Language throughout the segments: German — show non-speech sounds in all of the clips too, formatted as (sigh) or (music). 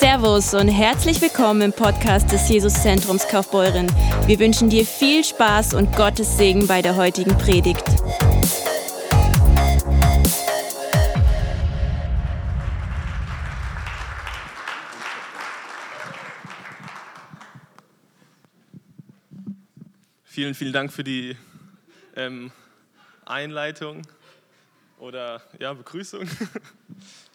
Servus und herzlich willkommen im Podcast des Jesuszentrums Kaufbeuren. Wir wünschen dir viel Spaß und Gottes Segen bei der heutigen Predigt. Vielen, vielen Dank für die ähm, Einleitung oder ja, Begrüßung. (laughs)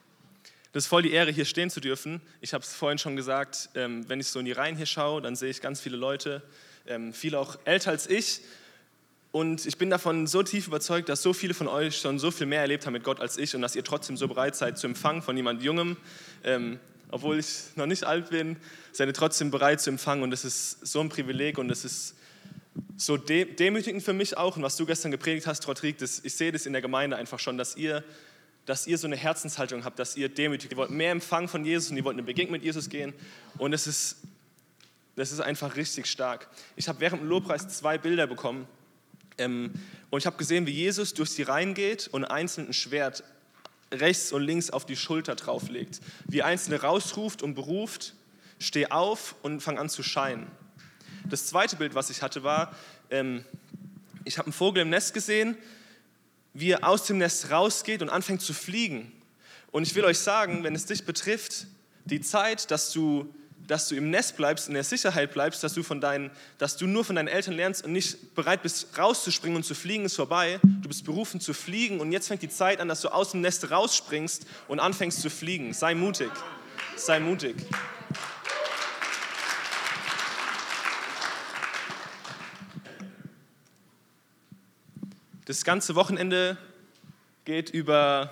Das ist voll die Ehre, hier stehen zu dürfen. Ich habe es vorhin schon gesagt, ähm, wenn ich so in die Reihen hier schaue, dann sehe ich ganz viele Leute, ähm, viele auch älter als ich. Und ich bin davon so tief überzeugt, dass so viele von euch schon so viel mehr erlebt haben mit Gott als ich und dass ihr trotzdem so bereit seid zu empfangen von jemand Jungem. Ähm, obwohl ich noch nicht alt bin, seid ihr trotzdem bereit zu empfangen und das ist so ein Privileg und das ist so demütigend für mich auch. Und was du gestern gepredigt hast, Rodrigue, das, ich sehe das in der Gemeinde einfach schon, dass ihr dass ihr so eine Herzenshaltung habt, dass ihr demütig, ihr wollt mehr empfangen von Jesus und ihr wollt eine Begegnung mit Jesus gehen. Und es ist, das ist einfach richtig stark. Ich habe während dem Lobpreis zwei Bilder bekommen. Ähm, und ich habe gesehen, wie Jesus durch die Reihen geht und einzeln ein Schwert rechts und links auf die Schulter drauflegt. Wie Einzelne rausruft und beruft, steh auf und fang an zu scheinen. Das zweite Bild, was ich hatte, war, ähm, ich habe einen Vogel im Nest gesehen, wie er aus dem Nest rausgeht und anfängt zu fliegen. Und ich will euch sagen, wenn es dich betrifft, die Zeit, dass du, dass du im Nest bleibst, in der Sicherheit bleibst, dass du, von deinen, dass du nur von deinen Eltern lernst und nicht bereit bist, rauszuspringen und zu fliegen, ist vorbei. Du bist berufen zu fliegen und jetzt fängt die Zeit an, dass du aus dem Nest rausspringst und anfängst zu fliegen. Sei mutig. Sei mutig. Das ganze Wochenende geht über,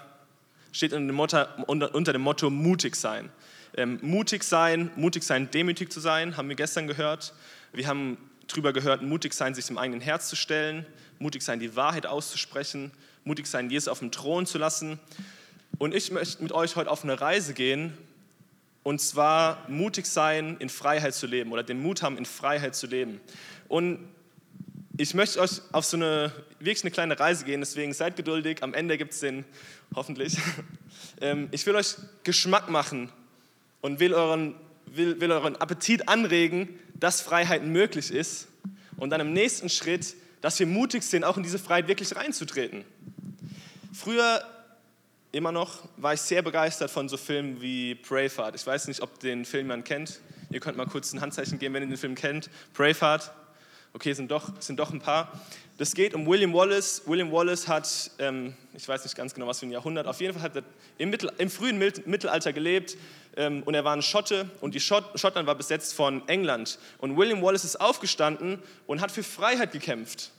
steht unter dem Motto, unter, unter dem Motto mutig sein. Ähm, mutig sein, mutig sein, demütig zu sein, haben wir gestern gehört. Wir haben darüber gehört, mutig sein, sich im eigenen Herz zu stellen, mutig sein, die Wahrheit auszusprechen, mutig sein, Jesus auf dem Thron zu lassen. Und ich möchte mit euch heute auf eine Reise gehen, und zwar mutig sein, in Freiheit zu leben oder den Mut haben, in Freiheit zu leben. Und ich möchte euch auf so eine wirklich eine kleine Reise gehen, deswegen seid geduldig. Am Ende gibt es den, hoffentlich. (laughs) Ähm, ich will euch Geschmack machen und will euren, will, will euren Appetit anregen, dass Freiheit möglich ist. Und dann im nächsten Schritt, dass wir mutig sind, auch in diese Freiheit wirklich reinzutreten. Früher, immer noch, war ich sehr begeistert von so Filmen wie Braveheart. Ich weiß nicht, ob den Film man kennt. Ihr könnt mal kurz ein Handzeichen geben, wenn ihr den Film kennt. Braveheart. Okay, sind doch, sind doch ein paar. Das geht um William Wallace. William Wallace hat, ähm, ich weiß nicht ganz genau, was für ein Jahrhundert, auf jeden Fall hat er im, Mittel, im frühen Mittelalter gelebt ähm, und er war ein Schotte und die Schott, Schottland war besetzt von England. Und William Wallace ist aufgestanden und hat für Freiheit gekämpft.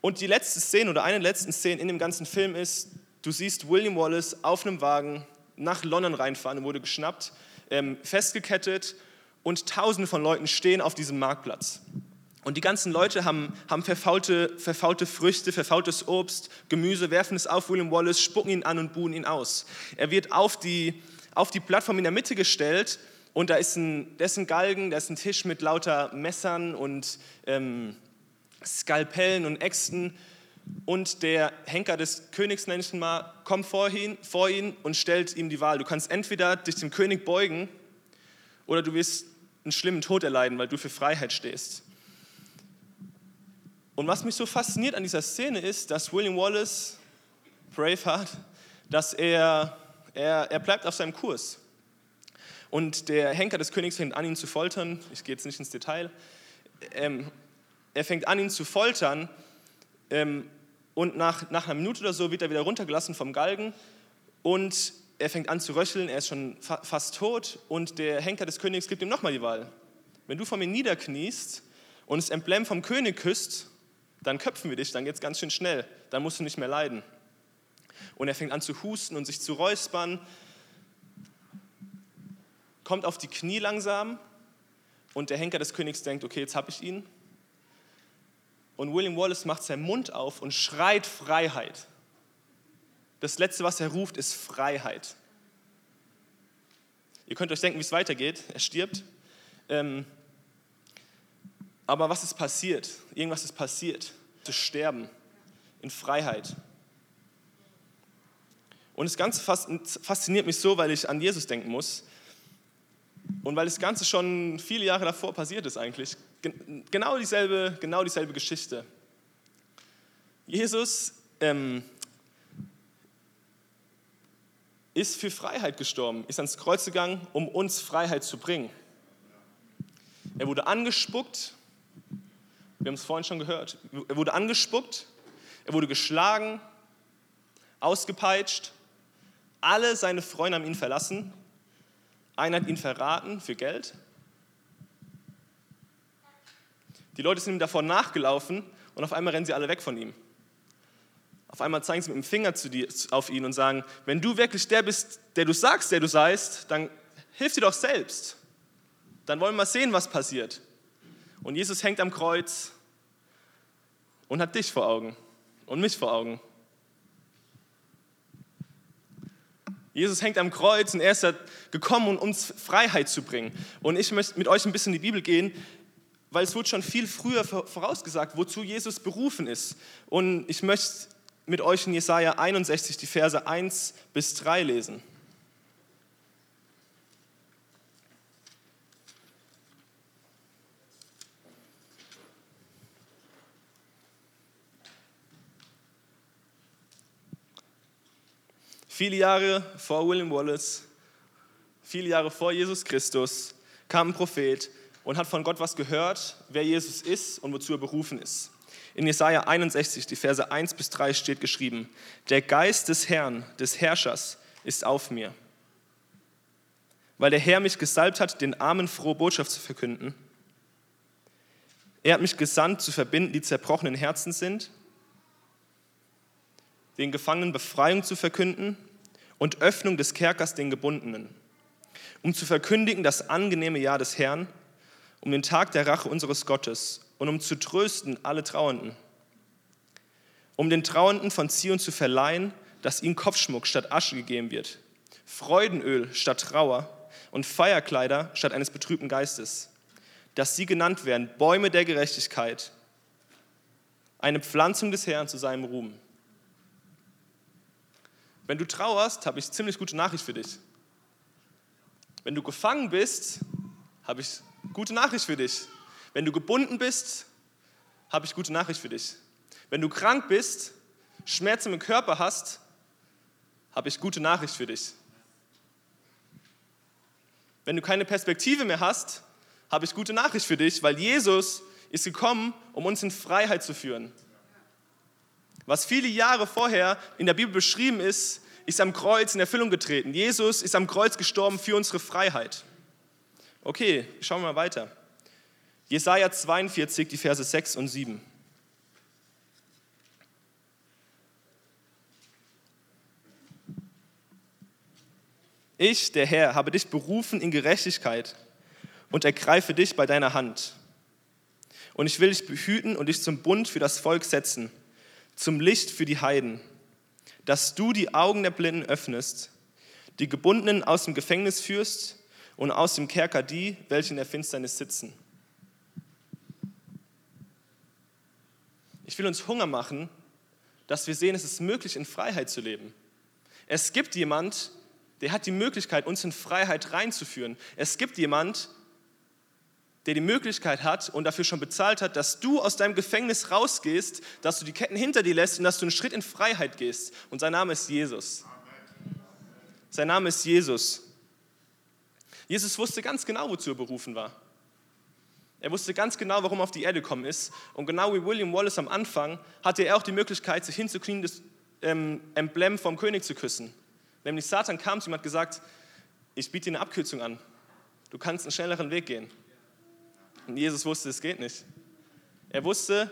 Und die letzte Szene oder eine der letzten Szenen in dem ganzen Film ist, du siehst William Wallace auf einem Wagen nach London reinfahren und wurde geschnappt, ähm, festgekettet und tausende von Leuten stehen auf diesem Marktplatz. Und die ganzen Leute haben, haben verfaulte, verfaulte Früchte, verfaultes Obst, Gemüse, werfen es auf William Wallace, spucken ihn an und buhen ihn aus. Er wird auf die, auf die Plattform in der Mitte gestellt und da ist ein, da ist ein Galgen, da ist ein Tisch mit lauter Messern und ähm, Skalpellen und Äxten. Und der Henker des Königs, nenne ich ihn mal, kommt vor ihn, vor ihn und stellt ihm die Wahl. Du kannst entweder dich dem König beugen oder du wirst einen schlimmen Tod erleiden, weil du für Freiheit stehst. Und was mich so fasziniert an dieser Szene ist, dass William Wallace, Braveheart, dass er, er, er bleibt auf seinem Kurs. Und der Henker des Königs fängt an, ihn zu foltern. Ich gehe jetzt nicht ins Detail. Ähm, er fängt an, ihn zu foltern. Ähm, und nach, nach einer Minute oder so wird er wieder runtergelassen vom Galgen. Und er fängt an zu röcheln. Er ist schon fa fast tot. Und der Henker des Königs gibt ihm nochmal die Wahl. Wenn du vor mir niederkniest und das Emblem vom König küsst, dann köpfen wir dich, dann geht es ganz schön schnell, dann musst du nicht mehr leiden. Und er fängt an zu husten und sich zu räuspern, kommt auf die Knie langsam und der Henker des Königs denkt, okay, jetzt habe ich ihn. Und William Wallace macht seinen Mund auf und schreit Freiheit. Das Letzte, was er ruft, ist Freiheit. Ihr könnt euch denken, wie es weitergeht. Er stirbt. Ähm, aber was ist passiert? Irgendwas ist passiert. Zu sterben in Freiheit. Und das Ganze fasziniert mich so, weil ich an Jesus denken muss. Und weil das Ganze schon viele Jahre davor passiert ist eigentlich, genau dieselbe, genau dieselbe Geschichte. Jesus ähm, ist für Freiheit gestorben, ist ans Kreuz gegangen, um uns Freiheit zu bringen. Er wurde angespuckt, wir haben es vorhin schon gehört, er wurde angespuckt, er wurde geschlagen, ausgepeitscht, alle seine Freunde haben ihn verlassen, einer hat ihn verraten für Geld. Die Leute sind ihm davor nachgelaufen und auf einmal rennen sie alle weg von ihm. Auf einmal zeigen sie mit dem Finger dir, auf ihn und sagen, wenn du wirklich der bist, der du sagst, der du seist, dann hilf dir doch selbst. Dann wollen wir mal sehen, was passiert. Und Jesus hängt am Kreuz und hat dich vor Augen und mich vor Augen. Jesus hängt am Kreuz und er ist gekommen, um uns Freiheit zu bringen. Und ich möchte mit euch ein bisschen in die Bibel gehen, weil es wurde schon viel früher vorausgesagt, wozu Jesus berufen ist. Und ich möchte mit euch in Jesaja 61 die Verse 1 bis 3 lesen. Viele Jahre vor William Wallace, viele Jahre vor Jesus Christus, kam ein Prophet und hat von Gott was gehört, wer Jesus ist und wozu er berufen ist. In Jesaja 61, die Verse 1 bis 3 steht geschrieben: Der Geist des Herrn, des Herrschers, ist auf mir, weil der Herr mich gesalbt hat, den Armen frohe Botschaft zu verkünden. Er hat mich gesandt, zu verbinden, die zerbrochenen Herzen sind, den Gefangenen Befreiung zu verkünden und Öffnung des Kerkers den Gebundenen, um zu verkündigen das angenehme Jahr des Herrn, um den Tag der Rache unseres Gottes und um zu trösten alle Trauernden. Um den Trauernden von Zion zu verleihen, dass ihnen Kopfschmuck statt Asche gegeben wird, Freudenöl statt Trauer und Feierkleider statt eines betrübten Geistes, dass sie genannt werden Bäume der Gerechtigkeit, eine Pflanzung des Herrn zu seinem Ruhm. Wenn du trauerst, habe ich ziemlich gute Nachricht für dich. Wenn du gefangen bist, habe ich gute Nachricht für dich. Wenn du gebunden bist, habe ich gute Nachricht für dich. Wenn du krank bist, Schmerzen im Körper hast, habe ich gute Nachricht für dich. Wenn du keine Perspektive mehr hast, habe ich gute Nachricht für dich, weil Jesus ist gekommen, um uns in Freiheit zu führen. Was viele Jahre vorher in der Bibel beschrieben ist, ist am Kreuz in Erfüllung getreten. Jesus ist am Kreuz gestorben für unsere Freiheit. Okay, schauen wir mal weiter. Jesaja 42, die Verse 6 und 7. Ich, der Herr, habe dich berufen in Gerechtigkeit und ergreife dich bei deiner Hand. Und ich will dich behüten und dich zum Bund für das Volk setzen, zum Licht für die Heiden, dass du die Augen der Blinden öffnest, die Gebundenen aus dem Gefängnis führst und aus dem Kerker die, welche in der Finsternis sitzen. Ich will uns Hunger machen, dass wir sehen, es ist möglich, in Freiheit zu leben. Es gibt jemand, der hat die Möglichkeit, uns in Freiheit reinzuführen. Es gibt jemand, der die Möglichkeit hat und dafür schon bezahlt hat, dass du aus deinem Gefängnis rausgehst, dass du die Ketten hinter dir lässt und dass du einen Schritt in Freiheit gehst. Und sein Name ist Jesus. Sein Name ist Jesus. Jesus wusste ganz genau, wozu er berufen war. Er wusste ganz genau, warum er auf die Erde gekommen ist. Und genau wie William Wallace am Anfang hatte er auch die Möglichkeit, sich hinzuknien, das ähm, Emblem vom König zu küssen. Nämlich Satan kam zu ihm und hat gesagt, ich biete dir eine Abkürzung an. Du kannst einen schnelleren Weg gehen. Und Jesus wusste, es geht nicht. Er wusste,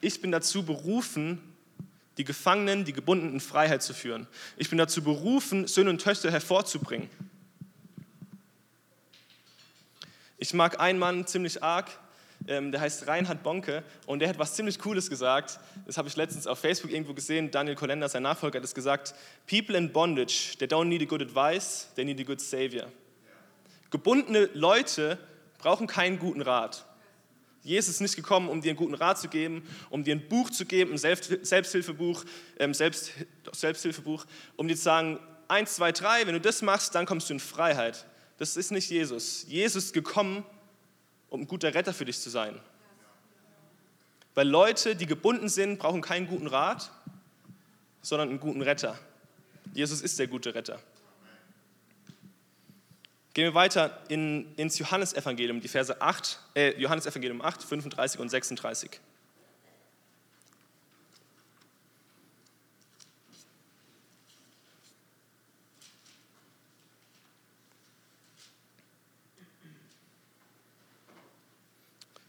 ich bin dazu berufen, die Gefangenen, die Gebundenen in Freiheit zu führen. Ich bin dazu berufen, Söhne und Töchter hervorzubringen. Ich mag einen Mann ziemlich arg, ähm, der heißt Reinhard Bonke und der hat was ziemlich Cooles gesagt. Das habe ich letztens auf Facebook irgendwo gesehen. Daniel Kolender, sein Nachfolger, hat es gesagt: People in bondage, they don't need a good advice, they need a good savior. Gebundene Leute brauchen keinen guten Rat. Jesus ist nicht gekommen, um dir einen guten Rat zu geben, um dir ein Buch zu geben, ein Selbsthilfebuch, ähm, Selbst, Selbsthilfebuch, um dir zu sagen, eins, zwei, drei, wenn du das machst, dann kommst du in Freiheit. das ist nicht Jesus. Jesus ist gekommen, um ein guter Retter für dich zu sein. Weil Leute, die gebunden sind, brauchen keinen guten Rat, sondern einen guten Retter. Jesus ist der gute Retter. Gehen wir weiter in, ins Johannesevangelium, die Verse 8, äh, Johannesevangelium 8, 35 und 36.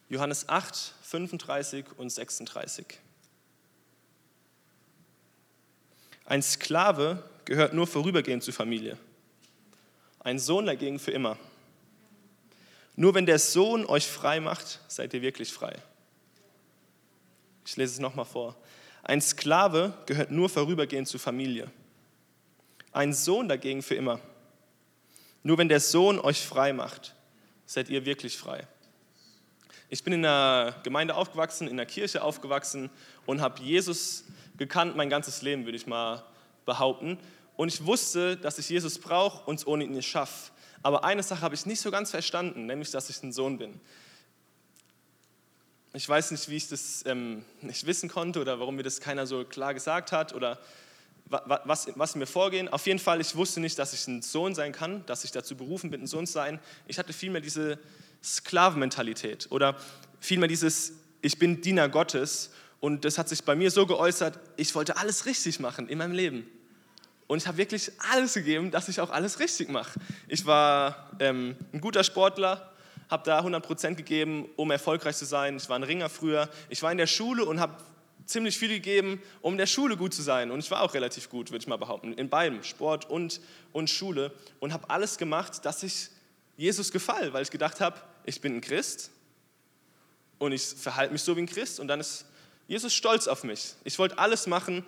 Johannes 8, 35 und 36. Ein Sklave gehört nur vorübergehend zur Familie, ein Sohn dagegen für immer. Nur wenn der Sohn euch frei macht, seid ihr wirklich frei. Ich lese es nochmal vor. Ein Sklave gehört nur vorübergehend zur Familie, ein Sohn dagegen für immer. Nur wenn der Sohn euch frei macht, seid ihr wirklich frei. Ich bin in einer Gemeinde aufgewachsen, in einer Kirche aufgewachsen und habe Jesus gekannt mein ganzes Leben, würde ich mal behaupten. Und ich wusste, dass ich Jesus brauche und es ohne ihn nicht schaffe. Aber eine Sache habe ich nicht so ganz verstanden, nämlich, dass ich ein Sohn bin. Ich weiß nicht, wie ich das ähm, nicht wissen konnte oder warum mir das keiner so klar gesagt hat oder was, was mir vorgehen. Auf jeden Fall, ich wusste nicht, dass ich ein Sohn sein kann, dass ich dazu berufen bin, ein Sohn zu sein. Ich hatte vielmehr diese Sklavenmentalität oder vielmehr dieses, ich bin Diener Gottes und das hat sich bei mir so geäußert, ich wollte alles richtig machen in meinem Leben. Und ich habe wirklich alles gegeben, dass ich auch alles richtig mache. Ich war ähm, ein guter Sportler, habe da 100% gegeben, um erfolgreich zu sein. Ich war ein Ringer früher. Ich war in der Schule und habe ziemlich viel gegeben, um in der Schule gut zu sein. Und ich war auch relativ gut, würde ich mal behaupten, in beidem, Sport und, und Schule. Und habe alles gemacht, dass ich Jesus gefall, weil ich gedacht habe, ich bin ein Christ und ich verhalte mich so wie ein Christ und dann ist Jesus stolz auf mich. Ich wollte alles machen,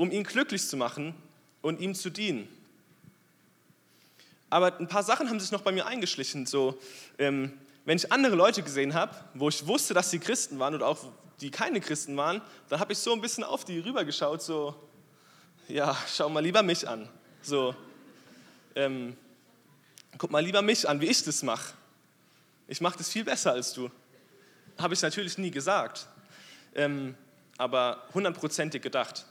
um ihn glücklich zu machen und ihm zu dienen. Aber ein paar Sachen haben sich noch bei mir eingeschlichen. So, ähm, wenn ich andere Leute gesehen habe, wo ich wusste, dass sie Christen waren oder auch die keine Christen waren, dann habe ich so ein bisschen auf die rübergeschaut, so, ja, schau mal lieber mich an. So, ähm, guck mal lieber mich an, wie ich das mache ich mache das viel besser als du. Habe ich natürlich nie gesagt, ähm, aber hundertprozentig gedacht.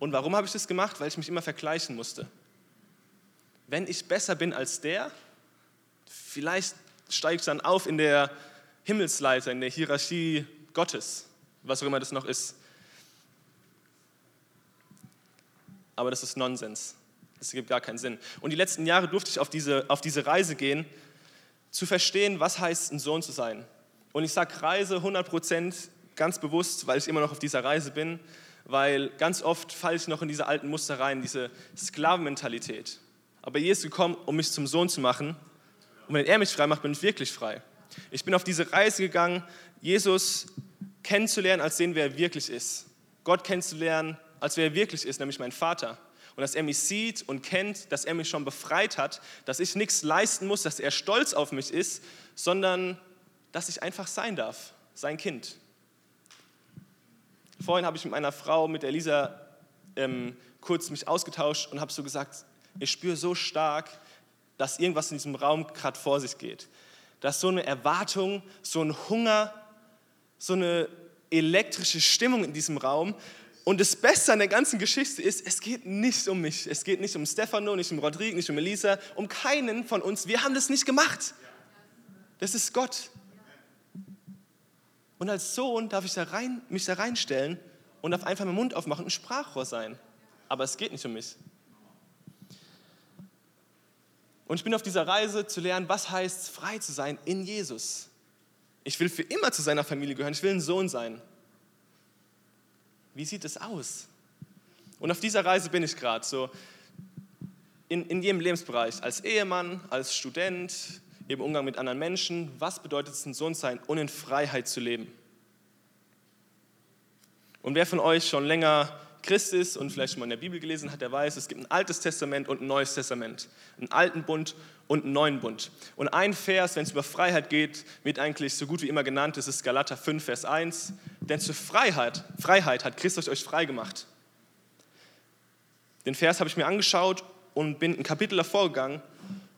Und warum habe ich das gemacht? Weil ich mich immer vergleichen musste. Wenn ich besser bin als der, vielleicht steige ich dann auf in der Himmelsleiter, in der Hierarchie Gottes, was auch immer das noch ist. Aber das ist Nonsens. Das gibt gar keinen Sinn. Und die letzten Jahre durfte ich auf diese, auf diese Reise gehen, zu verstehen, was heißt, ein Sohn zu sein. Und ich sage Reise 100% ganz bewusst, weil ich immer noch auf dieser Reise bin, weil ganz oft falle ich noch in diese alten Muster rein, diese Sklavenmentalität. Aber Jesus ist gekommen, um mich zum Sohn zu machen. Und wenn er mich frei macht, bin ich wirklich frei. Ich bin auf diese Reise gegangen, Jesus kennenzulernen, als den, wer er wirklich ist. Gott kennenzulernen, als wer er wirklich ist, nämlich mein Vater und dass er mich sieht und kennt, dass er mich schon befreit hat, dass ich nichts leisten muss, dass er stolz auf mich ist, sondern dass ich einfach sein darf, sein Kind. Vorhin habe ich mit meiner Frau, mit Elisa, ähm, kurz mich ausgetauscht und habe so gesagt, ich spüre so stark, dass irgendwas in diesem Raum gerade vor sich geht. Dass so eine Erwartung, so ein Hunger, so eine elektrische Stimmung in diesem Raum, und das Beste an der ganzen Geschichte ist, es geht nicht um mich. Es geht nicht um Stefano, nicht um Rodrigo, nicht um Elisa, um keinen von uns. Wir haben das nicht gemacht. Das ist Gott. Und als Sohn darf ich da rein, mich da reinstellen und darf einfach meinen Mund aufmachen und Sprachrohr sein. Aber es geht nicht um mich. Und ich bin auf dieser Reise zu lernen, was heißt frei zu sein in Jesus. Ich will für immer zu seiner Familie gehören. Ich will ein Sohn sein. Wie sieht es aus? Und auf dieser Reise bin ich gerade so in, in jedem Lebensbereich, als Ehemann, als Student, im Umgang mit anderen Menschen. Was bedeutet es, ein Sohn zu sein und in Freiheit zu leben? Und wer von euch schon länger Christ ist und vielleicht schon mal in der Bibel gelesen hat, der weiß, es gibt ein altes Testament und ein neues Testament, einen alten Bund und einen neuen Bund. Und ein Vers, wenn es über Freiheit geht, wird eigentlich so gut wie immer genannt, das ist Galater 5, Vers 1. Denn zur Freiheit, Freiheit hat Christus euch frei gemacht. Den Vers habe ich mir angeschaut und bin ein Kapitel davor gegangen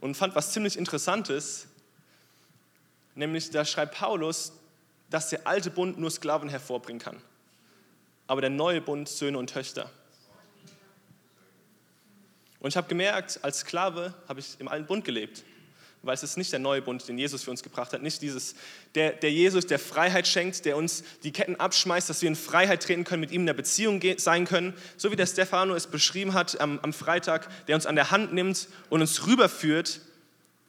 und fand was ziemlich Interessantes. Nämlich, da schreibt Paulus, dass der alte Bund nur Sklaven hervorbringen kann, aber der neue Bund Söhne und Töchter. Und ich habe gemerkt, als Sklave habe ich im alten Bund gelebt weil es ist nicht der neue Bund, den Jesus für uns gebracht hat, nicht dieses, der, der Jesus, der Freiheit schenkt, der uns die Ketten abschmeißt, dass wir in Freiheit treten können, mit ihm in der Beziehung sein können, so wie der Stefano es beschrieben hat am, am Freitag, der uns an der Hand nimmt und uns rüberführt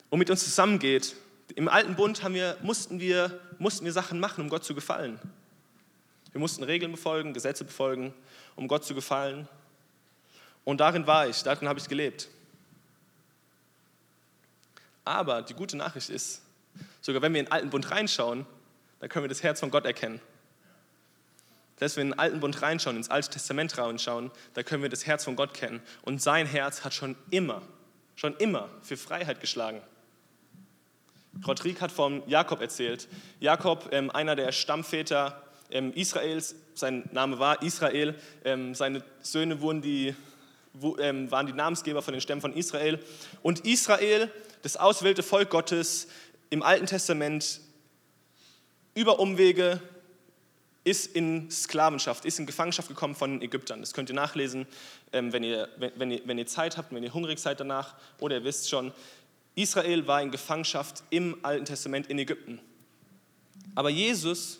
und mit uns zusammengeht. Im alten Bund wir, mussten, wir, mussten wir Sachen machen, um Gott zu gefallen. Wir mussten Regeln befolgen, Gesetze befolgen, um Gott zu gefallen. Und darin war ich, darin habe ich gelebt. Aber die gute Nachricht ist, sogar wenn wir in den alten Bund reinschauen, dann können wir das Herz von Gott erkennen. Selbst wenn wir in den alten Bund reinschauen, ins Alte Testament reinschauen, da können wir das Herz von Gott kennen. Und sein Herz hat schon immer, schon immer für Freiheit geschlagen. Rodrigue hat vom Jakob erzählt. Jakob, ähm, einer der Stammväter ähm, Israels, sein Name war Israel, ähm, seine Söhne wurden die, waren die Namensgeber von den Stämmen von Israel. Und Israel das auswählte Volk Gottes im Alten Testament über Umwege ist in Sklavenschaft, ist in Gefangenschaft gekommen von Ägyptern. Das könnt ihr nachlesen, ähm, wenn ihr, wenn, ihr, wenn ihr Zeit habt, wenn ihr hungrig seid danach oder ihr wisst schon. Israel war in Gefangenschaft im Alten Testament in Ägypten. Aber Jesus,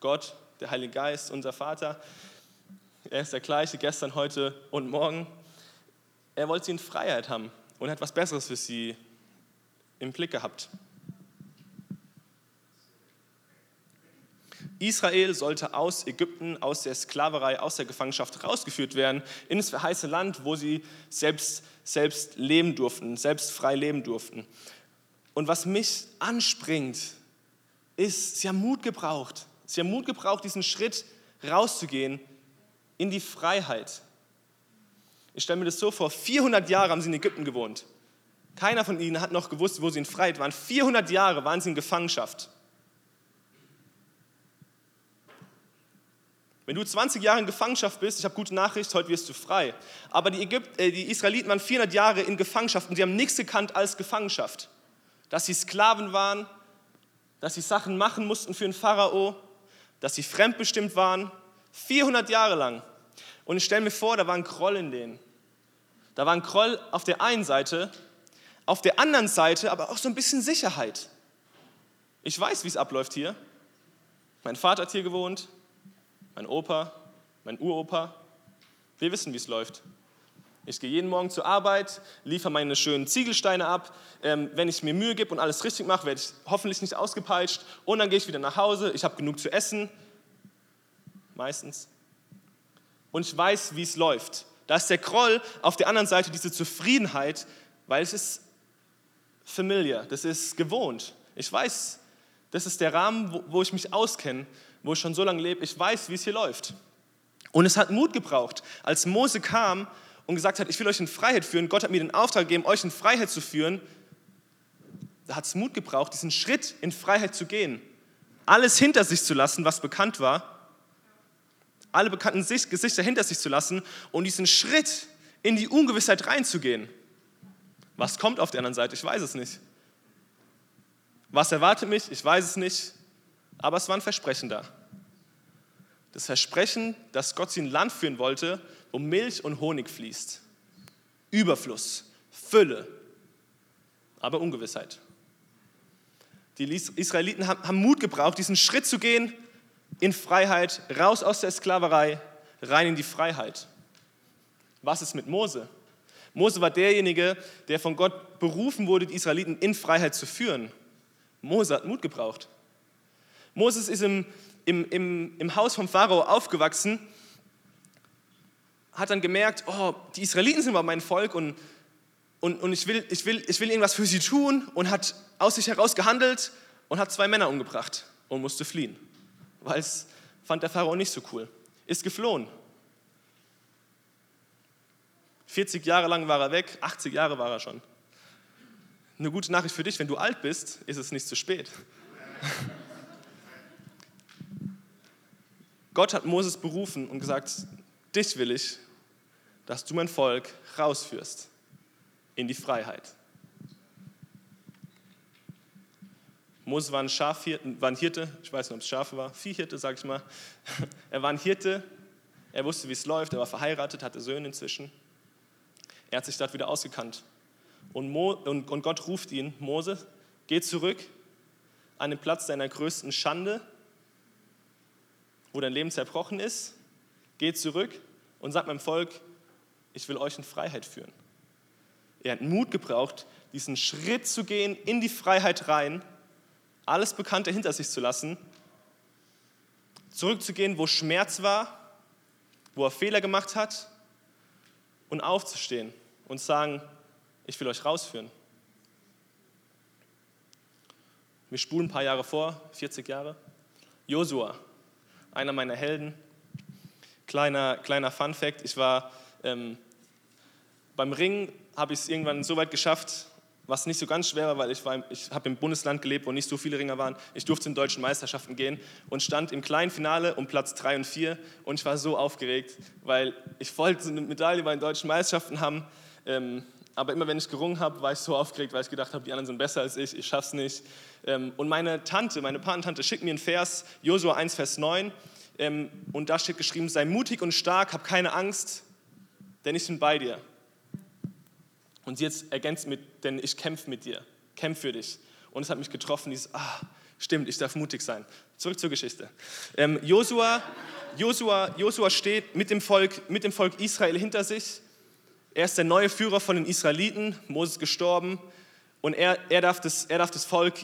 Gott, der Heilige Geist, unser Vater, er ist der gleiche gestern, heute und morgen. Er wollte sie in Freiheit haben und hat was Besseres für sie im Blick gehabt. Israel sollte aus Ägypten, aus der Sklaverei, aus der Gefangenschaft rausgeführt werden in das verheißene Land, wo sie selbst, selbst leben durften, selbst frei leben durften. Und was mich anspringt, ist, sie haben Mut gebraucht. Sie haben Mut gebraucht, diesen Schritt rauszugehen in die Freiheit. Ich stelle mir das so vor, 400 Jahre haben sie in Ägypten gewohnt. Keiner von ihnen hat noch gewusst, wo sie in Freiheit waren. 400 Jahre waren sie in Gefangenschaft. Wenn du 20 Jahre in Gefangenschaft bist, ich habe gute Nachricht, heute wirst du frei. Aber die, Ägypt, äh, die Israeliten waren 400 Jahre in Gefangenschaft und sie haben nichts gekannt als Gefangenschaft. Dass sie Sklaven waren, dass sie Sachen machen mussten für den Pharao, dass sie fremdbestimmt waren. 400 Jahre lang. Und ich stelle mir vor, da war ein Kroll in denen. Da war ein Kroll auf der einen Seite auf der anderen Seite aber auch so ein bisschen Sicherheit. Ich weiß, wie es abläuft hier. Mein Vater hat hier gewohnt, mein Opa, mein Uropa. Wir wissen, wie es läuft. Ich gehe jeden Morgen zur Arbeit, liefere meine schönen Ziegelsteine ab. Ähm, wenn ich mir Mühe gebe und alles richtig mache, werde ich hoffentlich nicht ausgepeitscht. Und dann gehe ich wieder nach Hause. Ich habe genug zu essen. Meistens. Und ich weiß, wie es läuft. Da ist der Kroll, auf der anderen Seite diese Zufriedenheit, weil es ist familiar, das ist gewohnt. Ich weiß, das ist der Rahmen, wo, wo ich mich auskenne, wo ich schon so lange lebe. Ich weiß, wie es hier läuft. Und es hat Mut gebraucht, als Mose kam und gesagt hat, ich will euch in Freiheit führen. Gott hat mir den Auftrag gegeben, euch in Freiheit zu führen. Da hat es Mut gebraucht, diesen Schritt in Freiheit zu gehen. Alles hinter sich zu lassen, was bekannt war. Alle bekannten Gesichter hinter sich zu lassen und diesen Schritt in die Ungewissheit reinzugehen. Was kommt auf der anderen Seite? Ich weiß es nicht. Was erwartet mich? Ich weiß es nicht. Aber es war ein Versprechen da. Das Versprechen, dass Gott sie in ein Land führen wollte, wo Milch und Honig fließt. Überfluss, Fülle, aber Ungewissheit. Die Israeliten haben Mut gebraucht, diesen Schritt zu gehen in Freiheit, raus aus der Sklaverei, rein in die Freiheit. Was ist mit Mose? Mose war derjenige, der von Gott berufen wurde, die Israeliten in Freiheit zu führen. Mose hat Mut gebraucht. Moses ist im, im, im, im Haus vom Pharao aufgewachsen, hat dann gemerkt, oh, die Israeliten sind aber mein Volk und, und, und ich, will, ich, will, ich will irgendwas für sie tun und hat aus sich heraus gehandelt und hat zwei Männer umgebracht und musste fliehen, weil es fand der Pharao nicht so cool. Ist geflohen 40 Jahre lang war er weg, 80 Jahre war er schon. Eine gute Nachricht für dich, wenn du alt bist, ist es nicht zu spät. (laughs) Gott hat Moses berufen und gesagt, dich will ich, dass du mein Volk rausführst. in die Freiheit. Mose war ein Schafhirte, war ein Hirte, ich weiß nicht, ob es Schafe war, Viehhirte, sag ich mal. (laughs) Er war ein Hirte, er wusste, wie es läuft, er war verheiratet, hatte Söhne inzwischen. Er hat sich dort wieder ausgekannt. Und, Mo, und, und Gott ruft ihn, Mose, geh zurück an den Platz deiner größten Schande, wo dein Leben zerbrochen ist. Geh zurück und sag meinem Volk, ich will euch in Freiheit führen. Er hat Mut gebraucht, diesen Schritt zu gehen in die Freiheit rein alles Bekannte hinter sich zu lassen, zurückzugehen, wo Schmerz war, wo er Fehler gemacht hat und aufzustehen und sagen, ich will euch rausführen. Wir spulen ein paar Jahre vor, 40 Jahre. Josua, einer meiner Helden. Kleiner, kleiner Fun Fact, ich war ähm, beim Ringen, habe ich es irgendwann so weit geschafft, was nicht so ganz schwer war, weil ich, war, ich habe im Bundesland gelebt, wo nicht so viele Ringer waren. Ich durfte in deutschen Meisterschaften gehen und stand im kleinen Finale um Platz 3 und 4 und ich war so aufgeregt, weil ich wollte eine Medaille bei den deutschen Meisterschaften haben, ähm, aber immer wenn ich gerungen habe, war ich so aufgeregt, weil ich gedacht habe, die anderen sind besser als ich, ich schaff's nicht. Ähm, und meine Tante, meine Patentante schickt mir einen Vers, Josua 1, Vers 9, ähm, und da steht geschrieben, sei mutig und stark, hab keine Angst, denn ich bin bei dir. Und sie jetzt ergänzt mit, denn ich kämpfe mit dir, kämpfe für dich. Und es hat mich getroffen, dieses, ah, stimmt, ich darf mutig sein. Zurück zur Geschichte. Ähm, Josua, Josua, Josua steht mit dem, Volk, mit dem Volk Israel hinter sich. Er ist der neue Führer von den Israeliten, Moses gestorben. Und er, er, darf, das, er darf das Volk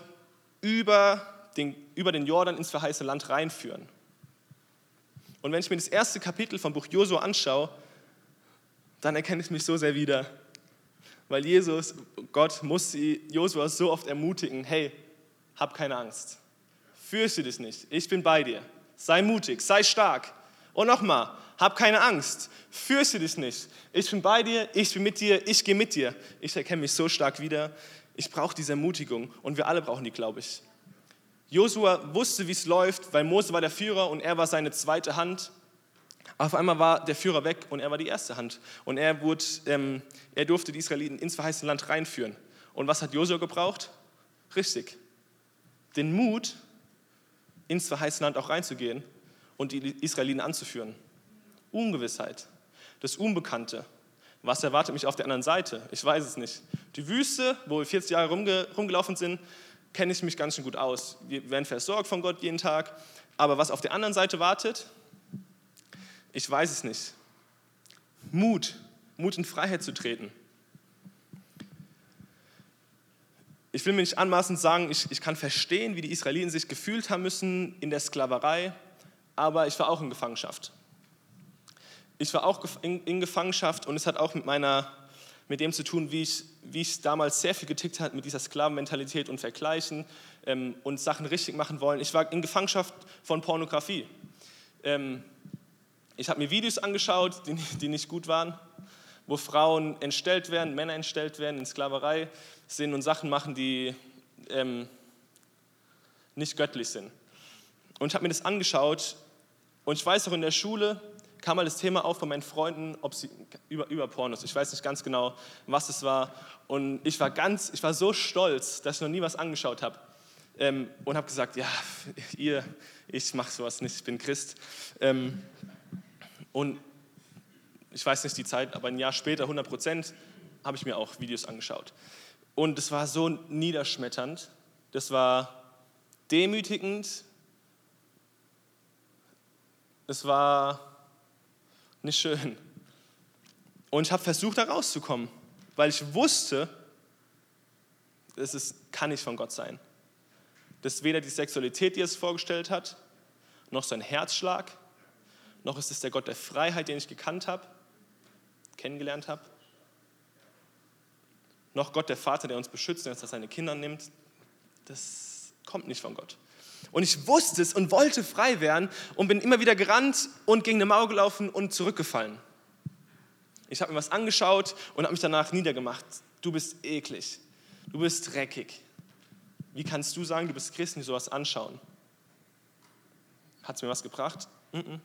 über den, über den Jordan ins verheißene Land reinführen. Und wenn ich mir das erste Kapitel vom Buch Josua anschaue, dann erkenne ich mich so sehr wieder weil Jesus, Gott muss Josua so oft ermutigen, hey, hab keine Angst, fürchte dich nicht, ich bin bei dir, sei mutig, sei stark. Und nochmal, hab keine Angst, fürchte dich nicht, ich bin bei dir, ich bin mit dir, ich gehe mit dir. Ich erkenne mich so stark wieder, ich brauche diese Ermutigung und wir alle brauchen die, glaube ich. Josua wusste, wie es läuft, weil Mose war der Führer und er war seine zweite Hand. Auf einmal war der Führer weg und er war die erste Hand. Und er, wurde, ähm, er durfte die Israeliten ins verheißene Land reinführen. Und was hat Josua gebraucht? Richtig. Den Mut, ins verheißene Land auch reinzugehen und die Israeliten anzuführen. Ungewissheit, das Unbekannte. Was erwartet mich auf der anderen Seite? Ich weiß es nicht. Die Wüste, wo wir 40 Jahre rumge rumgelaufen sind, kenne ich mich ganz schön gut aus. Wir werden versorgt von Gott jeden Tag. Aber was auf der anderen Seite wartet, ich weiß es nicht. Mut, Mut in Freiheit zu treten. Ich will mir nicht anmaßend sagen, ich, ich kann verstehen, wie die Israeliten sich gefühlt haben müssen in der Sklaverei, aber ich war auch in Gefangenschaft. Ich war auch in, Gefangenschaft und es hat auch mit, meiner, mit dem zu tun, wie ich, wie ich damals sehr viel getickt hat mit dieser Sklavenmentalität und Vergleichen ähm, und Sachen richtig machen wollen. Ich war in Gefangenschaft von Pornografie. Ähm, ich habe mir Videos angeschaut, die, die nicht gut waren, wo Frauen entstellt werden, Männer entstellt werden, in Sklaverei sind und Sachen machen, die ähm, nicht göttlich sind. Und ich habe mir das angeschaut und ich weiß auch in der Schule kam mal das Thema auf von meinen Freunden, ob sie über, über Pornos. Ich weiß nicht ganz genau, was es war. Und ich war ganz, ich war so stolz, dass ich noch nie was angeschaut habe. Ähm, und habe gesagt, ja, (laughs) ihr, ich mache sowas nicht, ich bin Christ. Ähm, und ich weiß nicht die Zeit, aber ein Jahr später, 100 Prozent, habe ich mir auch Videos angeschaut. Und es war so niederschmetternd, das war demütigend, es war nicht schön. Und ich habe versucht, da rauszukommen, weil ich wusste, das ist, kann nicht von Gott sein. Das ist weder die Sexualität, die er es vorgestellt hat, noch sein Herzschlag, noch ist es der Gott der Freiheit, den ich gekannt habe, kennengelernt habe, noch Gott der Vater, der uns beschützt, der uns seine Kinder nimmt. Das kommt nicht von Gott. Und ich wusste es und wollte frei werden und bin immer wieder gerannt und gegen eine Mauer gelaufen und zurückgefallen. Ich habe mir was angeschaut und habe mich danach niedergemacht. Du bist eklig. Du bist dreckig. Wie kannst du sagen, du bist Christ und sowas anschauen? Hat es mir was gebracht? Mm -mm.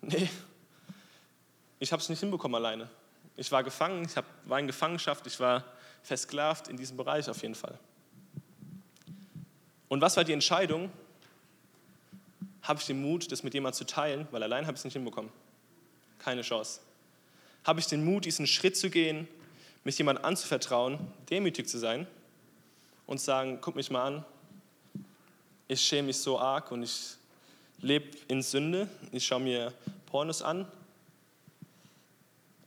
Nee, ich habe es nicht hinbekommen alleine. Ich war gefangen, ich war in Gefangenschaft, ich war versklavt in diesem Bereich auf jeden Fall. Und was war die Entscheidung? Habe ich den Mut, das mit jemandem zu teilen, weil allein habe ich es nicht hinbekommen. Keine Chance. Habe ich den Mut, diesen Schritt zu gehen, mich jemandem anzuvertrauen, demütig zu sein und sagen, guck mich mal an, ich schäme mich so arg und ich lebe in Sünde, ich schaue mir Pornos an,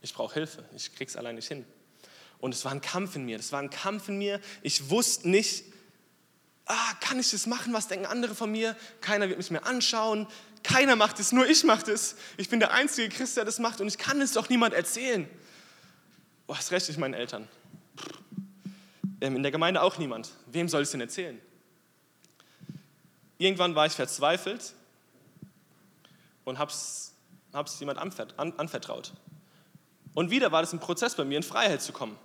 ich brauche Hilfe, ich krieg's allein nicht hin. Und es war ein Kampf in mir, das war ein Kampf in mir. Ich wusste nicht, ah, kann ich das machen, was denken andere von mir? Keiner wird mich mehr anschauen, keiner macht es, nur ich mache es. Ich bin der einzige Christ, der das macht und ich kann es doch niemand erzählen. Boah, das recht ich meinen Eltern. Ähm, in der Gemeinde auch niemand. Wem soll ich es denn erzählen? Irgendwann war ich verzweifelt und habe es jemand anvertraut. Und wieder war das ein Prozess bei mir, in Freiheit zu kommen.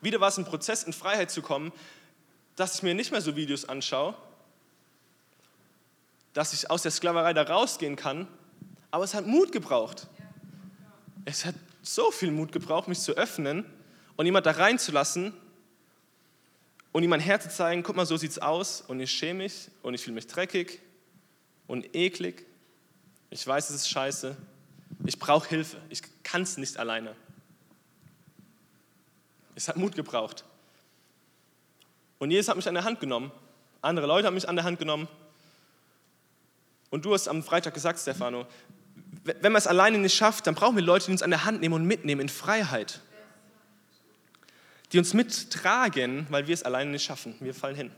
Wieder war es ein Prozess, in Freiheit zu kommen, dass ich mir nicht mehr so Videos anschaue, dass ich aus der Sklaverei da rausgehen kann, aber es hat Mut gebraucht. Es hat so viel Mut gebraucht, mich zu öffnen und jemand da reinzulassen und ihm mein Herz zu zeigen, guck mal, so sieht's aus und ich schäme mich und ich fühle mich dreckig und eklig. Ich weiß, es ist scheiße. Ich brauche Hilfe. Ich kann es nicht alleine. Es hat Mut gebraucht. Und Jesus hat mich an der Hand genommen. Andere Leute haben mich an der Hand genommen. Und du hast am Freitag gesagt, Stefano, wenn man es alleine nicht schafft, dann brauchen wir Leute, die uns an der Hand nehmen und mitnehmen in Freiheit die uns mittragen, weil wir es alleine nicht schaffen. Wir fallen hin.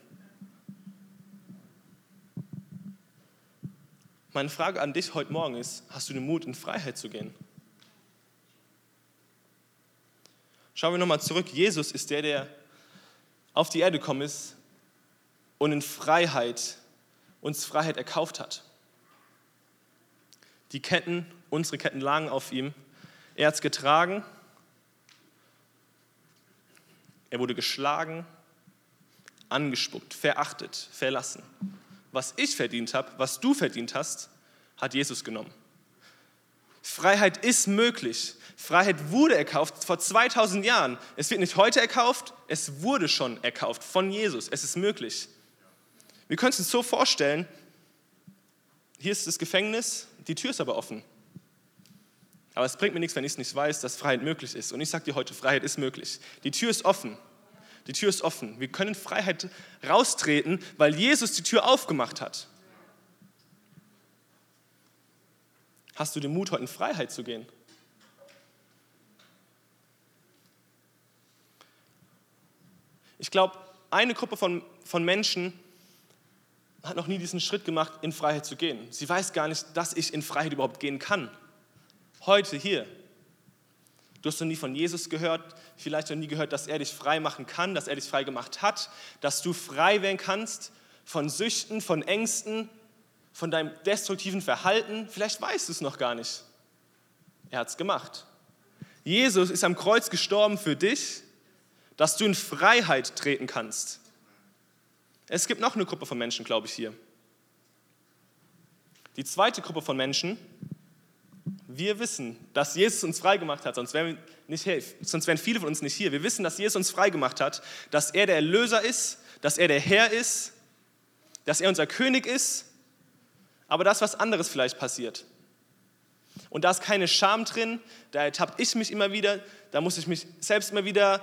Meine Frage an dich heute Morgen ist, hast du den Mut, in Freiheit zu gehen? Schauen wir nochmal zurück. Jesus ist der, der auf die Erde gekommen ist und in Freiheit uns Freiheit erkauft hat. Die Ketten, unsere Ketten lagen auf ihm. Er hat es getragen er wurde geschlagen, angespuckt, verachtet, verlassen. Was ich verdient habe, was du verdient hast, hat Jesus genommen. Freiheit ist möglich. Freiheit wurde erkauft vor 2000 Jahren. Es wird nicht heute erkauft, es wurde schon erkauft von Jesus. Es ist möglich. Wir können es uns so vorstellen, hier ist das Gefängnis, die Tür ist aber offen. Aber es bringt mir nichts, wenn ich es nicht weiß, dass Freiheit möglich ist. Und ich sage dir heute, Freiheit ist möglich. Die Tür ist offen. Die Tür ist offen. Wir können Freiheit raustreten, weil Jesus die Tür aufgemacht hat. Hast du den Mut, heute in Freiheit zu gehen? Ich glaube, eine Gruppe von, von Menschen hat noch nie diesen Schritt gemacht, in Freiheit zu gehen. Sie weiß gar nicht, dass ich in Freiheit überhaupt gehen kann heute hier. Du hast noch nie von Jesus gehört, vielleicht noch nie gehört, dass er dich frei machen kann, dass er dich frei gemacht hat, dass du frei werden kannst von Süchten, von Ängsten, von deinem destruktiven Verhalten. Vielleicht weißt du es noch gar nicht. Er hat es gemacht. Jesus ist am Kreuz gestorben für dich, dass du in Freiheit treten kannst. Es gibt noch eine Gruppe von Menschen, glaube ich, hier. Die zweite Gruppe von Menschen, wir wissen, dass Jesus uns freigemacht hat, sonst wären, nicht sonst wären viele von uns nicht hier. Wir wissen, dass Jesus uns freigemacht hat, dass er der Erlöser ist, dass er der Herr ist, dass er unser König ist, aber da was anderes vielleicht passiert. Und da ist keine Scham drin, da ertappe ich mich immer wieder, da muss ich mich selbst immer wieder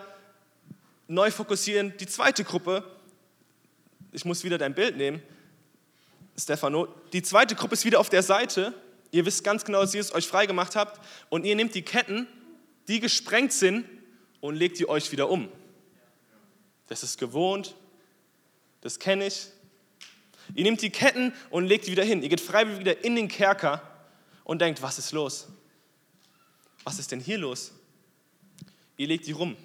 neu fokussieren. Die zweite Gruppe, ich muss wieder dein Bild nehmen, Stefano, die zweite Gruppe ist wieder auf der Seite, Ihr wisst ganz genau, dass Jesus euch frei gemacht habt und ihr nehmt die Ketten, die gesprengt sind und legt die euch wieder um. Das ist gewohnt, das kenne ich. Ihr nehmt die Ketten und legt die wieder hin. Ihr geht freiwillig wieder in den Kerker und denkt, was ist los? Was ist denn hier los? Ihr legt die rum.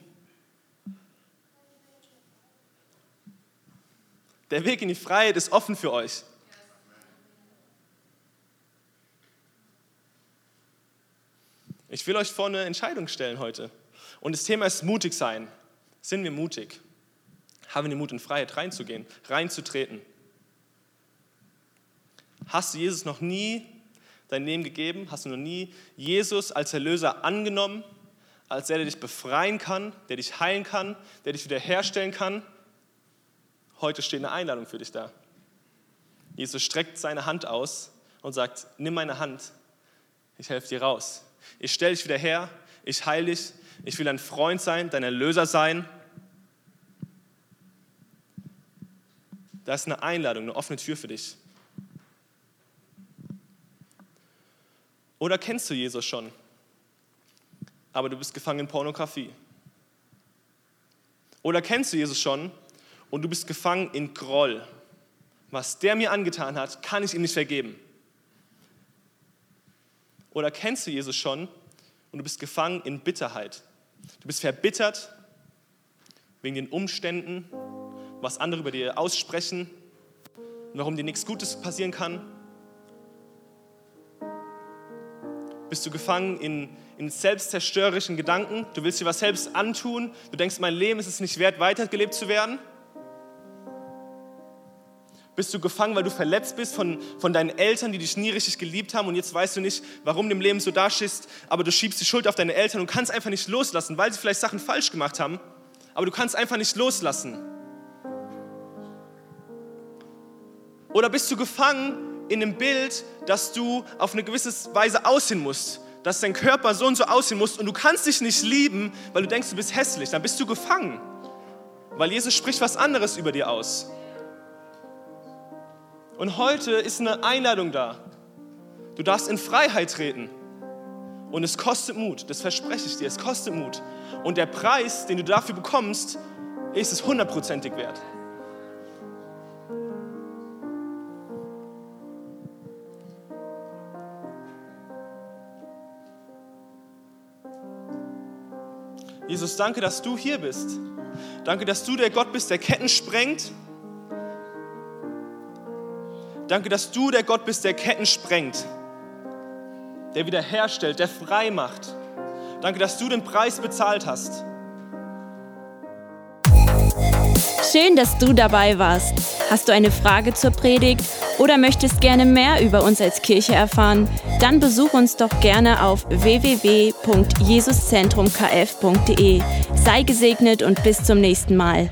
Der Weg in die Freiheit ist offen für euch. Ich will euch vor eine Entscheidung stellen heute. Und das Thema ist mutig sein. Sind wir mutig? Haben wir den Mut, in Freiheit reinzugehen, reinzutreten? Hast du Jesus noch nie dein Leben gegeben? Hast du noch nie Jesus als Erlöser angenommen, als der, der dich befreien kann, der dich heilen kann, der dich wiederherstellen kann. Heute steht eine Einladung für dich da. Jesus streckt seine Hand aus und sagt, nimm meine Hand, ich helfe dir raus. Ich stelle dich wieder her, ich heile dich, ich will dein Freund sein, dein Erlöser sein. Da ist eine Einladung, eine offene Tür für dich. Oder kennst du Jesus schon, aber du bist gefangen in Pornografie? Oder kennst du Jesus schon und du bist gefangen in Groll? Was der mir angetan hat, kann ich ihm nicht vergeben. Oder kennst du Jesus schon und du bist gefangen in Bitterheit? Du bist verbittert wegen den Umständen, was andere über dir aussprechen, warum dir nichts Gutes passieren kann. Bist du gefangen in, in selbstzerstörerischen Gedanken? Du willst dir was selbst antun? Du denkst, mein Leben ist es nicht wert, weitergelebt zu werden? Bist du gefangen, weil du verletzt bist von, von deinen Eltern, die dich nie richtig geliebt haben und jetzt weißt du nicht, warum du im Leben so dastehst, aber du schiebst die Schuld auf deine Eltern und kannst einfach nicht loslassen, weil sie vielleicht Sachen falsch gemacht haben, aber du kannst einfach nicht loslassen. Oder bist du gefangen in dem Bild, dass du auf eine gewisse Weise aussehen musst, dass dein Körper so und so aussehen muss und du kannst dich nicht lieben, weil du denkst, du bist hässlich, dann bist du gefangen, weil Jesus spricht was anderes über dir aus. Und heute ist eine Einladung da. Du darfst in Freiheit treten. Und es kostet Mut, das verspreche ich dir, es kostet Mut. Und der Preis, den du dafür bekommst, ist es hundertprozentig wert. Jesus, danke, dass du hier bist. Danke, dass du der Gott bist, der Ketten sprengt Danke, dass du der Gott bist, der Ketten sprengt, der wiederherstellt, der frei macht. Danke, dass du den Preis bezahlt hast. Schön, dass du dabei warst. Hast du eine Frage zur Predigt oder möchtest gerne mehr über uns als Kirche erfahren? Dann besuch uns doch gerne auf www.jesuszentrumkf.de. Sei gesegnet und bis zum nächsten Mal.